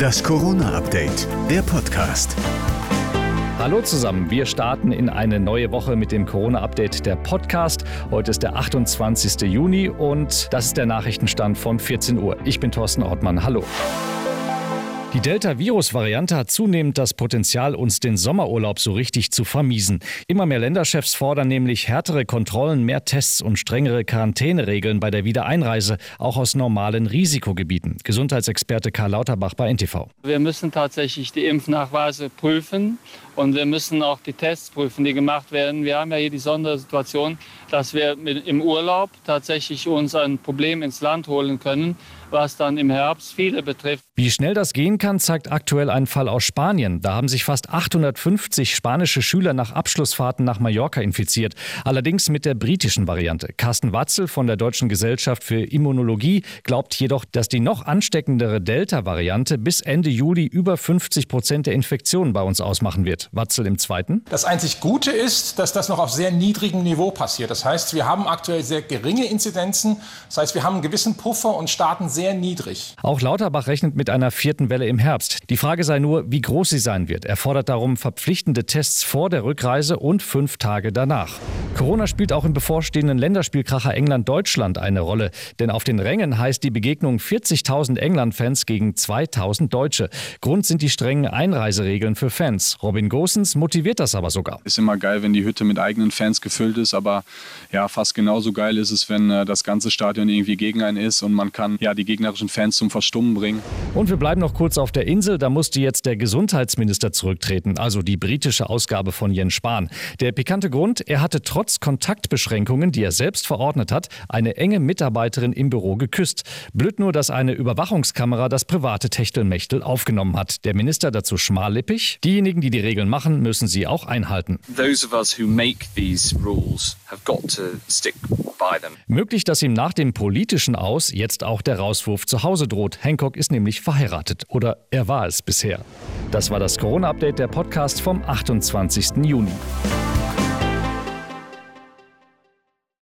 Das Corona-Update, der Podcast. Hallo zusammen, wir starten in eine neue Woche mit dem Corona-Update der Podcast. Heute ist der 28. Juni und das ist der Nachrichtenstand von 14 Uhr. Ich bin Thorsten Ortmann. Hallo. Die Delta-Virus-Variante hat zunehmend das Potenzial, uns den Sommerurlaub so richtig zu vermiesen. Immer mehr Länderchefs fordern nämlich härtere Kontrollen, mehr Tests und strengere Quarantäneregeln bei der Wiedereinreise, auch aus normalen Risikogebieten. Gesundheitsexperte Karl Lauterbach bei NTV. Wir müssen tatsächlich die Impfnachweise prüfen und wir müssen auch die Tests prüfen, die gemacht werden. Wir haben ja hier die Sondersituation, dass wir im Urlaub tatsächlich uns ein Problem ins Land holen können, was dann im Herbst viele betrifft. Wie schnell das gehen kann, zeigt aktuell ein Fall aus Spanien. Da haben sich fast 850 spanische Schüler nach Abschlussfahrten nach Mallorca infiziert. Allerdings mit der britischen Variante. Carsten Watzel von der Deutschen Gesellschaft für Immunologie glaubt jedoch, dass die noch ansteckendere Delta-Variante bis Ende Juli über 50 Prozent der Infektionen bei uns ausmachen wird. Watzel im Zweiten. Das einzig Gute ist, dass das noch auf sehr niedrigem Niveau passiert. Das heißt, wir haben aktuell sehr geringe Inzidenzen. Das heißt, wir haben einen gewissen Puffer und starten sehr niedrig. Auch Lauterbach rechnet mit einer vierten Welle im Herbst. Die Frage sei nur, wie groß sie sein wird. Er fordert darum verpflichtende Tests vor der Rückreise und fünf Tage danach. Corona spielt auch im bevorstehenden Länderspielkracher England-Deutschland eine Rolle. Denn auf den Rängen heißt die Begegnung 40.000 England-Fans gegen 2.000 Deutsche. Grund sind die strengen Einreiseregeln für Fans. Robin Gosens motiviert das aber sogar. Ist immer geil, wenn die Hütte mit eigenen Fans gefüllt ist, aber ja, fast genauso geil ist es, wenn äh, das ganze Stadion irgendwie gegen einen ist und man kann ja die gegnerischen Fans zum Verstummen bringen. Und wir bleiben noch kurz auf der Insel. Da musste jetzt der Gesundheitsminister zurücktreten, also die britische Ausgabe von Jens Spahn. Der pikante Grund, er hatte trotz Kontaktbeschränkungen, die er selbst verordnet hat, eine enge Mitarbeiterin im Büro geküsst. Blöd nur, dass eine Überwachungskamera das private Techtelmechtel aufgenommen hat. Der Minister dazu schmallippig. Diejenigen, die die Regeln machen, müssen sie auch einhalten. Those of us who make these rules have got to stick by them. Möglich, dass ihm nach dem politischen Aus jetzt auch der Rauswurf zu Hause droht. Hancock ist nämlich verheiratet. Oder er war es bisher. Das war das Corona-Update der Podcast vom 28. Juni.